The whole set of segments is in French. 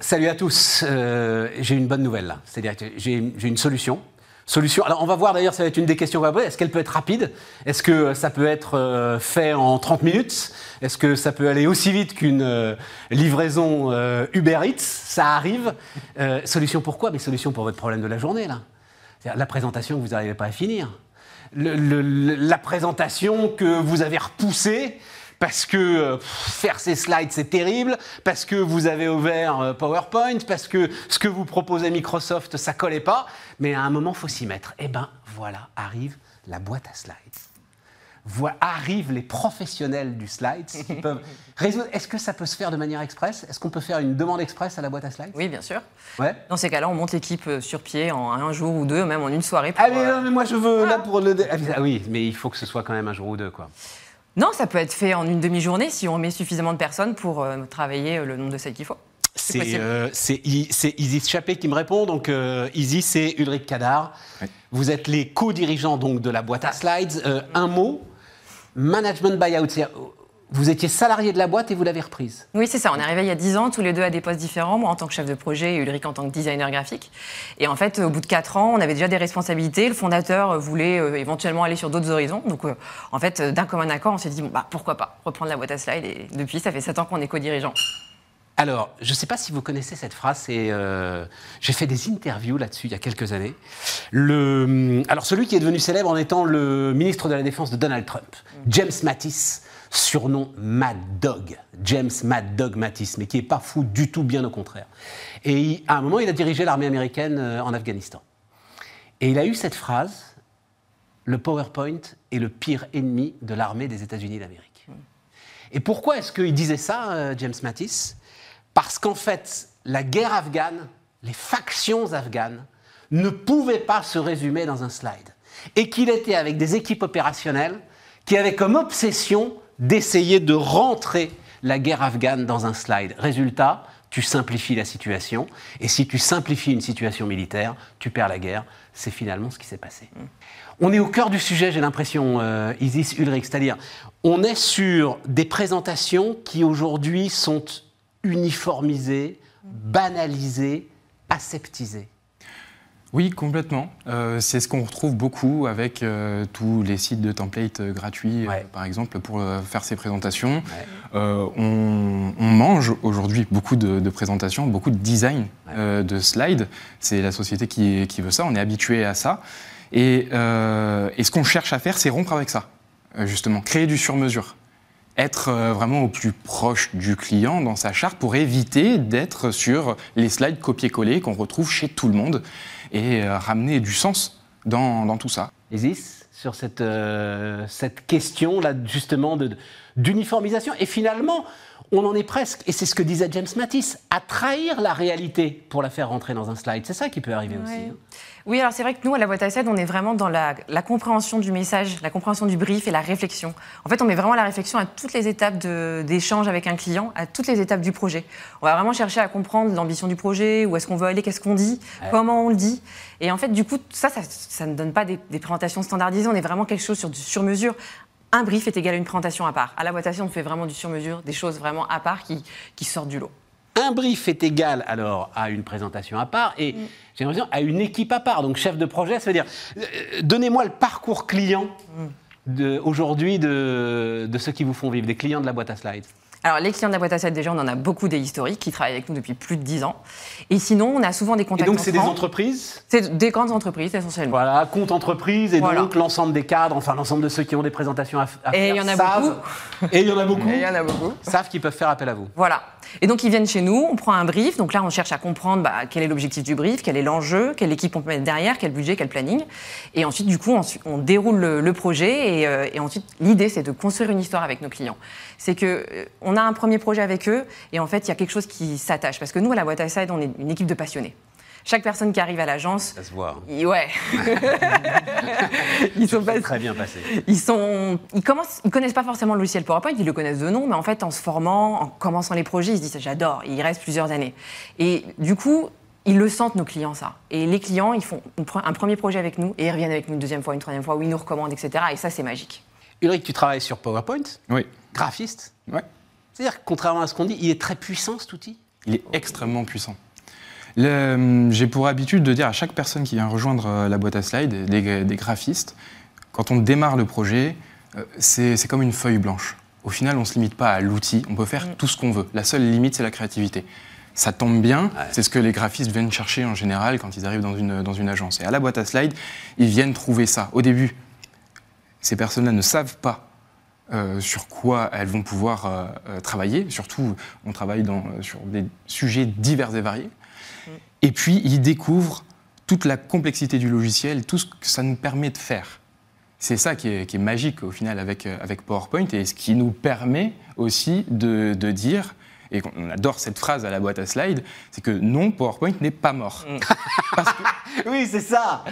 salut à tous. Euh, j'ai une bonne nouvelle. C'est-à-dire que j'ai une solution. Solution. Alors, on va voir d'ailleurs, ça va être une des questions. Est-ce qu'elle peut être rapide? Est-ce que ça peut être euh, fait en 30 minutes? Est-ce que ça peut aller aussi vite qu'une euh, livraison Uber Eats? Ça arrive. Solution pourquoi Mais solution pour votre problème de la journée là. C'est-à-dire la présentation que vous n'arrivez pas à finir. La présentation que vous avez repoussée parce que euh, pff, faire ces slides c'est terrible, parce que vous avez ouvert euh, PowerPoint, parce que ce que vous proposez Microsoft ça collait pas, mais à un moment faut s'y mettre. Et ben voilà, arrive la boîte à slides. Voi- arrivent les professionnels du slide qui peuvent résoudre. Est-ce que ça peut se faire de manière express? Est-ce qu'on peut faire une demande express à la boîte à slides? Oui, bien sûr. Ouais. Dans ces cas-là, on monte l'équipe euh, sur pied en un jour ou deux, même en une soirée. pour, Ah mais non, mais moi je veux là pour le. Ah oui, mais il faut que ce soit quand même un jour ou deux quoi. Non, ça peut être fait en une demi-journée si on met suffisamment de personnes pour euh, travailler euh, le nombre de celles qu'il faut. C'est euh, c'est I- c'est Isis Chappé qui me répond. Donc, euh, Isis, c'est Ulrich Kadar. Oui. Vous êtes les co-dirigeants donc, de la boîte à slides. Euh, un mot management buyout. Vous étiez salarié de la boîte et vous l'avez reprise. Oui, c'est ça. On est arrivé il y a 10 ans, tous les deux à des postes différents. Moi en tant que chef de projet et Ulrich en tant que designer graphique. Et en fait, au bout de 4 ans, on avait déjà des responsabilités. Le fondateur voulait euh, éventuellement aller sur d'autres horizons. Donc, euh, en fait, euh, d'un commun accord, on s'est dit, bon, bah, pourquoi pas reprendre la boîte à slide. Et depuis, ça fait 7 ans qu'on est co-dirigeants. Alors, je ne sais pas si vous connaissez cette phrase. euh, J'ai fait des interviews là-dessus il y a quelques années. Le, alors, celui qui est devenu célèbre en étant le ministre de la Défense de Donald Trump, James Mattis, surnom Mad Dog. James Mad Dog Mattis, mais qui n'est pas fou du tout, bien au contraire. Et à un moment, il a dirigé l'armée américaine euh, en Afghanistan. Et il a eu cette phrase Le PowerPoint est le pire ennemi de l'armée des États-Unis d'Amérique. Et pourquoi est-ce qu'il disait ça, euh, James Mattis Parce qu'en fait, la guerre afghane, les factions afghanes, ne pouvaient pas se résumer dans un slide. Et qu'il était avec des équipes opérationnelles qui avaient comme obsession d'essayer de rentrer la guerre afghane dans un slide. Résultat, tu simplifies la situation. Et si tu simplifies une situation militaire, tu perds la guerre. C'est finalement ce qui s'est passé. On est au cœur du sujet, j'ai l'impression, euh, Isis Ulrich, c'est-à-dire on est sur des présentations qui aujourd'hui sont uniformisées, banalisées, aseptisées. Oui, complètement. Euh, c'est ce qu'on retrouve beaucoup avec euh, tous les sites de templates euh, gratuits, euh, par exemple, pour faire ces présentations. Ouais. On, on mange aujourd'hui beaucoup de, de présentations, beaucoup de design de slides. C'est la société qui, qui veut ça, on est habitué à ça. Et, et ce qu'on cherche à faire, c'est rompre avec ça, justement, créer du sur-mesure. Être vraiment au plus proche du client dans sa charte pour éviter d'être sur les slides copier-coller qu'on retrouve chez tout le monde et euh, ramener du sens dans, dans tout ça. Isis, sur cette, euh, cette question-là, justement, d'uniformisation. Et finalement, on en est presque, et c'est ce que disait James Mattis, à trahir la réalité pour la faire rentrer dans un slide. C'est ça qui peut arriver aussi. Hein. Oui, alors c'est vrai que nous, à la boîte à slide, on est vraiment dans la, la compréhension du message, la compréhension du brief et la réflexion. En fait, on met vraiment la réflexion à toutes les étapes d'échange avec un client, à toutes les étapes du projet. On va vraiment chercher à comprendre l'ambition du projet, où est-ce qu'on veut aller, qu'est-ce qu'on dit, Ouais. comment on le dit. Et en fait, du coup, ça, ça, ça ne donne pas des, des présentations standardisées, on est vraiment quelque chose sur du sur-mesure. Un brief est égal à une présentation à part. À la boîte on fait vraiment du sur-mesure, des choses vraiment à part qui, qui sortent du lot. Un brief est égal alors à une présentation à part et j'ai l'impression à une équipe à part. Donc chef de projet, ça veut dire euh, donnez-moi le parcours client de- aujourd'hui de, de ceux qui vous font vivre, des clients de la boîte à slides. Alors, les clients de la boîte à slide, déjà, on en a beaucoup des historiques qui travaillent avec nous depuis plus de 10 ans. Et sinon, on a souvent des Et contacts donc c'est des entreprises C'est des grandes entreprises, essentiellement. Voilà, compte entreprise et Voilà. donc l'ensemble des cadres, enfin l'ensemble de ceux qui ont des présentations à, à Et faire il y en a savent- beaucoup. Et il y en a beaucoup. Et il y en a beaucoup. Savent qu'ils peuvent faire appel à vous. Voilà. Et donc, ils viennent chez nous, on prend un brief. Donc là, on cherche à comprendre bah, quel est l'objectif du brief, quel est l'enjeu, quelle équipe on peut mettre derrière, quel budget, quel planning. Et ensuite, du coup, on, on déroule le, le projet. Et, euh, et ensuite, l'idée, c'est de construire une histoire avec nos clients. C'est que euh, on a un premier projet avec eux, et en fait, il y a quelque chose qui s'attache. Parce que nous, à la boîte à side, on est une équipe de passionnés. Chaque personne qui arrive à l'agence, Ça se voit. hein. ouais. ils sont pas Très bien passé. ils, sont, ils, commencent, ils connaissent pas forcément le logiciel PowerPoint, ils le connaissent de nom, mais en fait, en se formant, en commençant les projets, ils se disent j'adore, ils restent plusieurs années. Et du coup, ils le sentent, nos clients, ça. Et les clients, ils font un pre- un premier projet avec nous, et ils reviennent avec nous une deuxième fois, une troisième fois, ou ils nous recommandent, etc. Et ça, c'est magique. Ulrich, tu travailles sur PowerPoint, Oui. graphiste? Ouais. C'est-à-dire que contrairement à ce qu'on dit, il est très puissant cet outil? Il est extrêmement puissant. Le- J'ai pour habitude de dire à chaque personne qui vient rejoindre euh, la boîte à slides, des, des graphistes, quand on démarre le projet, euh, c'est comme une feuille blanche. Au final, on ne se limite pas à l'outil, on peut faire tout ce qu'on veut. La seule limite, c'est la créativité. Ça tombe bien, c'est ce que les graphistes viennent chercher en général quand ils arrivent dans une, dans une agence. Et à la boîte à slides, ils viennent trouver ça. Au début, ces personnes-là ne savent pas euh, sur quoi elles vont pouvoir euh, euh, travailler. Surtout, on travaille dans, sur des sujets divers et variés. Et puis, ils découvrent toute la complexité du logiciel, tout ce que ça nous permet de faire. C'est ça qui est, qui est magique au final avec, avec PowerPoint et ce qui nous permet aussi de, de dire, et on adore cette phrase à la boîte à slides, c'est que non, PowerPoint n'est pas mort. Parce que- Oui, c'est ça.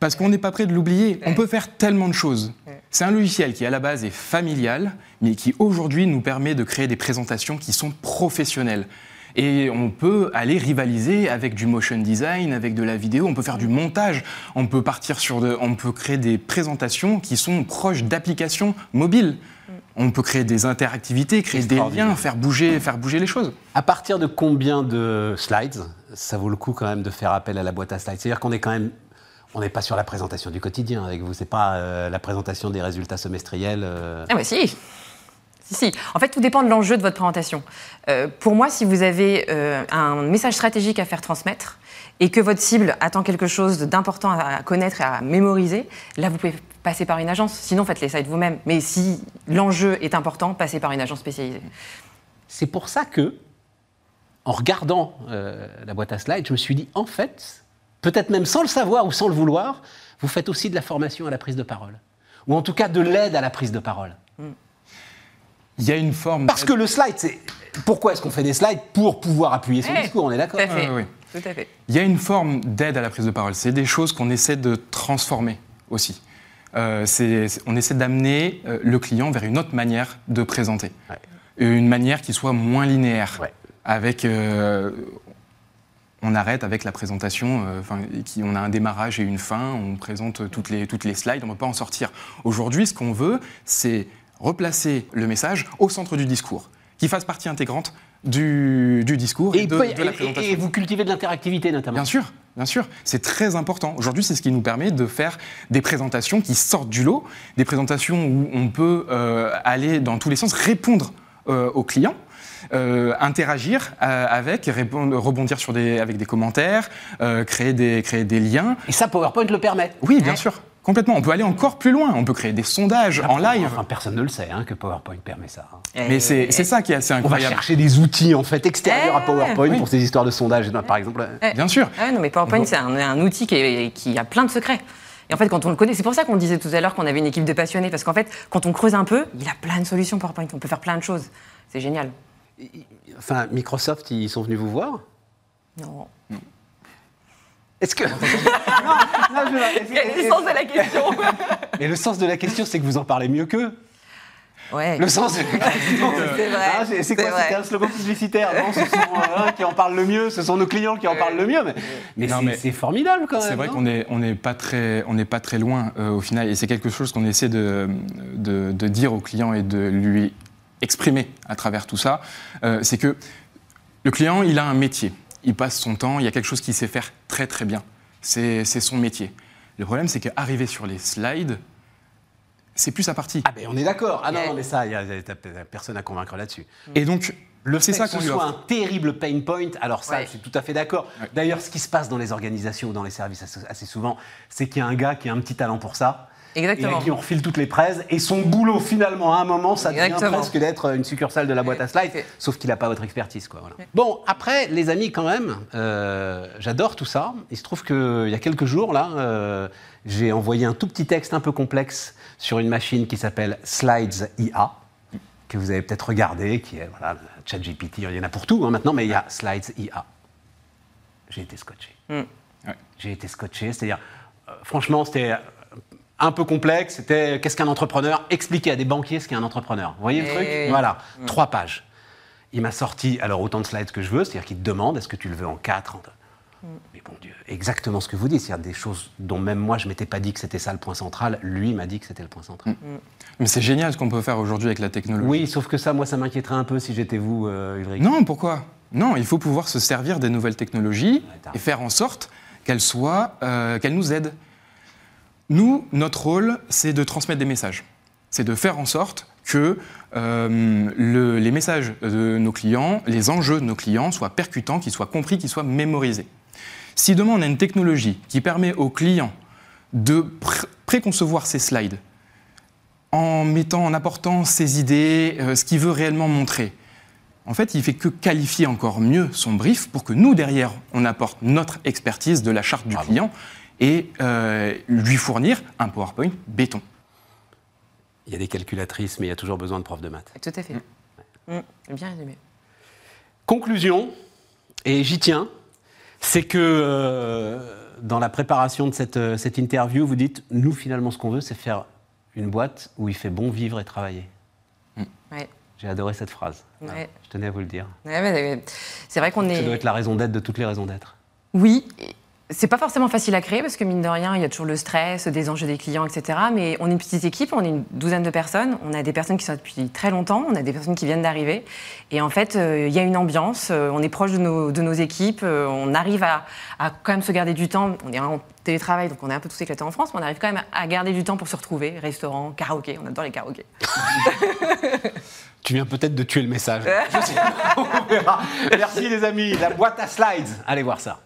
parce qu'on n'est pas prêt de l'oublier. On peut faire tellement de choses. C'est un logiciel qui, à la base, est familial, mais qui, aujourd'hui, nous permet de créer des présentations qui sont professionnelles. Et on peut aller rivaliser avec du motion design, avec de la vidéo, on peut faire du montage, on peut partir sur de, on peut créer des présentations qui sont proches d'applications mobiles. On peut créer des interactivités, créer des liens, faire bouger, faire bouger les choses. À partir de combien de slides, ça vaut le coup quand même de faire appel à la boîte à slides? C'est-à-dire qu'on est quand même, on n'est pas sur la présentation du quotidien avec vous. C'est pas euh, la présentation des résultats semestriels. euh. Ah bah si. Si, si. En fait, tout dépend de l'enjeu de votre présentation. Euh, pour moi, si vous avez un message stratégique à faire transmettre et que votre cible attend quelque chose d'important à connaître et à mémoriser, là, vous pouvez passer par une agence. Sinon, faites les sites vous-même. Mais si l'enjeu est important, passez par une agence spécialisée. C'est pour ça que, en regardant la boîte à slides, je me suis dit, en fait, peut-être même sans le savoir ou sans le vouloir, vous faites aussi de la formation à la prise de parole. Ou en tout cas de l'aide à la prise de parole. Il y a une forme. Parce que le slide, c'est. Pourquoi est-ce qu'on fait des slides Pour pouvoir appuyer son Eh, discours, on est d'accord Tout à fait. ouais, ouais. Tout à fait. Il y a une forme d'aide à la prise de parole. C'est des choses qu'on essaie de transformer aussi. Euh, on essaie d'amener euh, le client vers une autre manière de présenter. Ouais. Une manière qui soit moins linéaire. Ouais. Avec, euh, on arrête avec la présentation, euh, enfin, qui, on a un démarrage et une fin, on présente toutes les, toutes les slides, on ne peut pas en sortir. Aujourd'hui, ce qu'on veut, c'est replacer le message au centre du discours, qui fasse partie intégrante du, du discours et, Et, de, la présentation. et vous cultivez de l'interactivité notamment. Bien sûr, bien sûr, c'est très important. Aujourd'hui, c'est ce qui nous permet de faire des présentations qui sortent du lot, des présentations où on peut euh, aller dans tous les sens, répondre euh, aux clients. Euh, interagir euh, avec, répondre, rebondir sur des, avec des commentaires, euh, créer, des, créer des liens. Et ça, PowerPoint le permet. Oui, bien Ouais. sûr, complètement. On peut aller encore plus loin. On peut créer des sondages en live. Enfin, personne ne le sait hein, que PowerPoint permet ça. hein. Mais c'est c'est ça qui est assez On va incroyable. chercher des outils en fait extérieurs à Eh, PowerPoint oui. pour ces histoires de sondage, par exemple. Bien sûr. Ah non, mais PowerPoint, c'est un, un outil qui, est- qui a plein de secrets. Et en fait, quand on le connaît, c'est pour ça qu'on disait tout à l'heure qu'on avait une équipe de passionnés, parce qu'en fait, quand on creuse un peu, il a plein de solutions PowerPoint, on peut faire plein de choses. C'est génial. Enfin, Microsoft, ils sont venus vous voir. Non. Est-ce que. non, non, je- est-ce- Quel est le sens de la question Mais le sens de la question, c'est que vous en parlez mieux qu'eux. Ouais. Le sens de la question. C'est vrai, Ah, c'est quoi. C'était un slogan publicitaire. Non, ce sont euh, eux qui en parlent le mieux, ce sont nos clients qui en parlent le mieux. Mais, mais mais c'est formidable quand même. C'est vrai qu'on n'est on pas, très- on n'est pas très loin euh, au final, et c'est quelque chose qu'on essaie de, de- de dire au client et de lui exprimer à travers tout ça. Euh, c'est que le client, il a un métier, il passe son temps, il y a quelque chose qu'il sait faire très très bien. C'est c'est son métier. Le problème, c'est qu'arriver sur les slides, c'est plus sa partie. Ah, ben on est d'accord. Ah non, mais ça, il y a, personne à convaincre là-dessus. Et donc, Le c'est fait ça que qu'on ce soit offre. un terrible pain point, alors ça, Ouais. je suis tout à fait d'accord. Ouais. D'ailleurs, ce qui se passe dans les organisations ou dans les services assez souvent, c'est qu'il y a un gars qui a un petit talent pour ça. Et Exactement. à qui on refile toutes les praises. Et son boulot, finalement, à un moment, ça devient Exactement. presque d'être une succursale de la boîte à slides, sauf qu'il n'a pas votre expertise. Quoi, voilà. Bon, après, les amis, quand même, euh, j'adore tout ça. Il se trouve qu'il y a quelques jours, là, euh, j'ai envoyé un tout petit texte un peu complexe sur une machine qui s'appelle Slides IA, que vous avez peut-être regardé, qui est, voilà, ChatGPT, il y en a pour tout hein, maintenant, mais il y a Slides IA. J'ai été scotché. Mm. Ouais. J'ai été scotché, c'est-à-dire, euh, franchement, c'était un peu complexe. C'était qu'est-ce qu'un entrepreneur? Expliquer à des banquiers ce qu'est un entrepreneur. Vous voyez le Eh truc? Oui. Voilà, trois pages. Il m'a sorti alors autant de slides que je veux, c'est-à-dire qu'il te demande est-ce que tu le veux en quatre en- Mais bon Dieu, exactement ce que vous dites, c'est-à-dire des choses dont même moi je m'étais pas dit que c'était ça le point central. Lui m'a dit que c'était le point central. Mais c'est génial ce qu'on peut faire aujourd'hui avec la technologie. Oui, sauf que ça, moi, ça m'inquiéterait un peu si j'étais vous, euh, Ulrich. Non, pourquoi? Non, il faut pouvoir se servir des nouvelles technologies et faire en sorte qu'elles soient, euh, qu'elles nous aident. Nous, notre rôle, c'est de transmettre des messages. C'est de faire en sorte que euh, le- les messages de nos clients, les enjeux de nos clients soient percutants, qu'ils soient compris, qu'ils soient mémorisés. Si demain on a une technologie qui permet aux clients de pr- préconcevoir ces slides en mettant, en apportant ses idées, euh, ce qu'il veut réellement montrer, en fait, il fait que qualifier encore mieux son brief pour que nous, derrière, on apporte notre expertise de la charte du Bravo. client et euh, lui fournir un PowerPoint béton. Il y a des calculatrices, mais il y a toujours besoin de profs de maths. Tout à fait. Mm. Bien résumé. Conclusion, et j'y tiens, c'est que euh, dans la préparation de cette, euh, cette interview, vous dites, nous finalement ce qu'on veut, c'est faire une boîte où il fait bon vivre et travailler. Ouais. J'ai adoré cette phrase. Ouais. Voilà, je tenais à vous le dire. Ouais. C'est vrai qu'on Ça est. doit être la raison d'être de toutes les raisons d'être. Oui. C'est pas forcément facile à créer parce que mine de rien, il y a toujours le stress, des enjeux des clients, etc. Mais on est une petite équipe, on est une douzaine de personnes. On a des personnes qui sont depuis très longtemps, on a des personnes qui viennent d'arriver. Et en fait, euh, il y a une ambiance, euh, on est proche de nos, équipes, euh, on arrive à, à quand même se garder du temps. On est en télétravail, donc on est un peu tous éclatés en France, mais on arrive quand même à garder du temps pour se retrouver. Restaurant, karaoké, on adore les karaokés. Tu viens peut-être de tuer le message. Je sais on verra. Merci les amis, la boîte à slides. Allez voir ça.